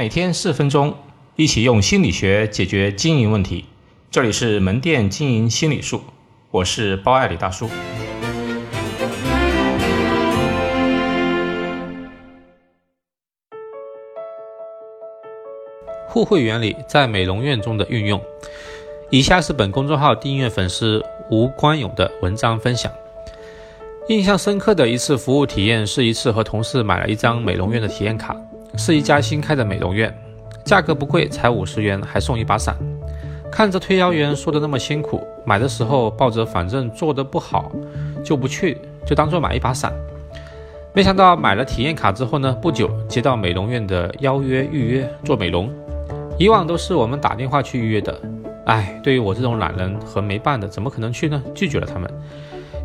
每天四分钟，一起用心理学解决经营问题。这里是门店经营心理术，我是包爱李大叔。互惠原理在美容院中的运用。以下是本公众号订阅粉丝吴光勇的文章分享。印象深刻的一次服务体验是一次和同事买了一张美容院的体验卡，是一家新开的美容院，价格不贵，才五十元，还送一把伞。看着推销员说的那么辛苦，买的时候抱着反正做的不好就不去，就当做买一把伞。没想到买了体验卡之后呢，不久接到美容院的邀约预约做美容。以往都是我们打电话去预约的，哎，对于我这种懒人和没办的，怎么可能去呢？拒绝了他们。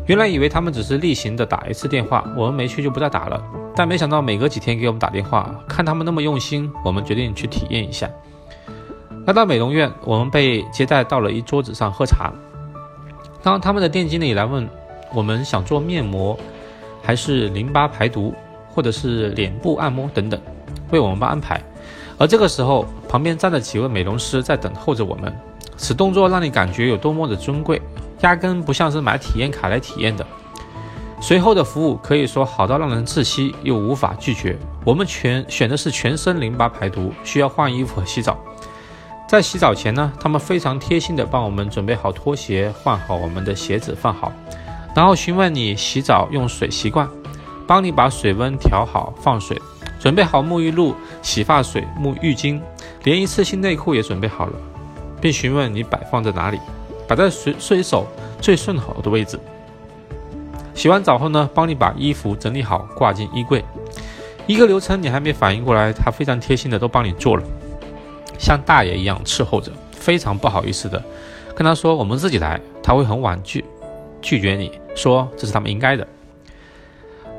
原来以为他们只是例行的打一次电话，我们没去就不再打了。但没想到每隔几天给我们打电话，看他们那么用心，我们决定去体验一下。来到美容院，我们被接待到了一桌子上喝茶。当他们的店经理来问我们想做面膜，还是淋巴排毒，或者是脸部按摩等等，为我们帮安排。而这个时候，旁边站着几位美容师在等候着我们。此动作让你感觉有多么的尊贵，压根不像是买体验卡来体验的。随后的服务可以说好到让人窒息，又无法拒绝。我们全选的是全身淋巴排毒，需要换衣服和洗澡。在洗澡前呢，他们非常贴心的帮我们准备好拖鞋，换好我们的鞋子放好，然后询问你洗澡用水习惯，帮你把水温调好放水。准备好沐浴露、洗发水、沐浴巾，连一次性内裤也准备好了，并询问你摆放在哪里，摆在水水手最顺好的位置。洗完澡后呢，帮你把衣服整理好，挂进衣柜。一个流程你还没反应过来，他非常贴心的都帮你做了，像大爷一样伺候着，非常不好意思的跟他说我们自己来，他会很婉拒拒绝你说这是他们应该的。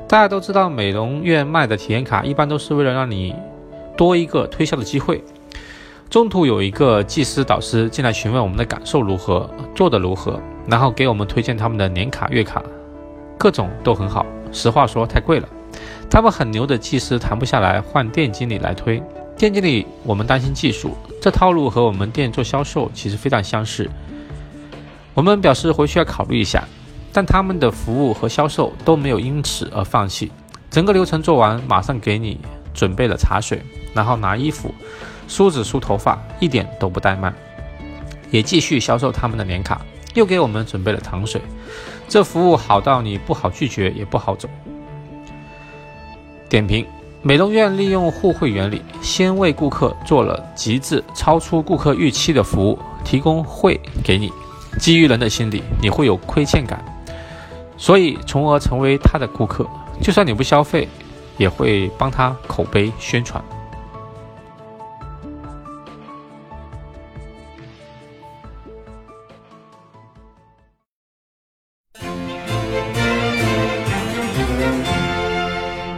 大家都知道，美容院卖的体验卡一般都是为了让你多一个推销的机会。中途有一个技师导师进来询问我们的感受如何，做的如何，然后给我们推荐他们的年卡、月卡，各种都很好。实话说，太贵了。他们很牛的技师谈不下来，换店经理来推。店经理，我们担心技术，这套路和我们店做销售其实非常相似。我们表示回去要考虑一下。但他们的服务和销售都没有因此而放弃，整个流程做完，马上给你准备了茶水，然后拿衣服、梳子、梳头发，一点都不怠慢，也继续销售他们的年卡，又给我们准备了糖水，这服务好到你不好拒绝，也不好走。点评：美容院利用互惠原理，先为顾客做了极致、超出顾客预期的服务，提供惠给你，基于人的心理，你会有亏欠感。所以，从而成为他的顾客，就算你不消费，也会帮他口碑宣传。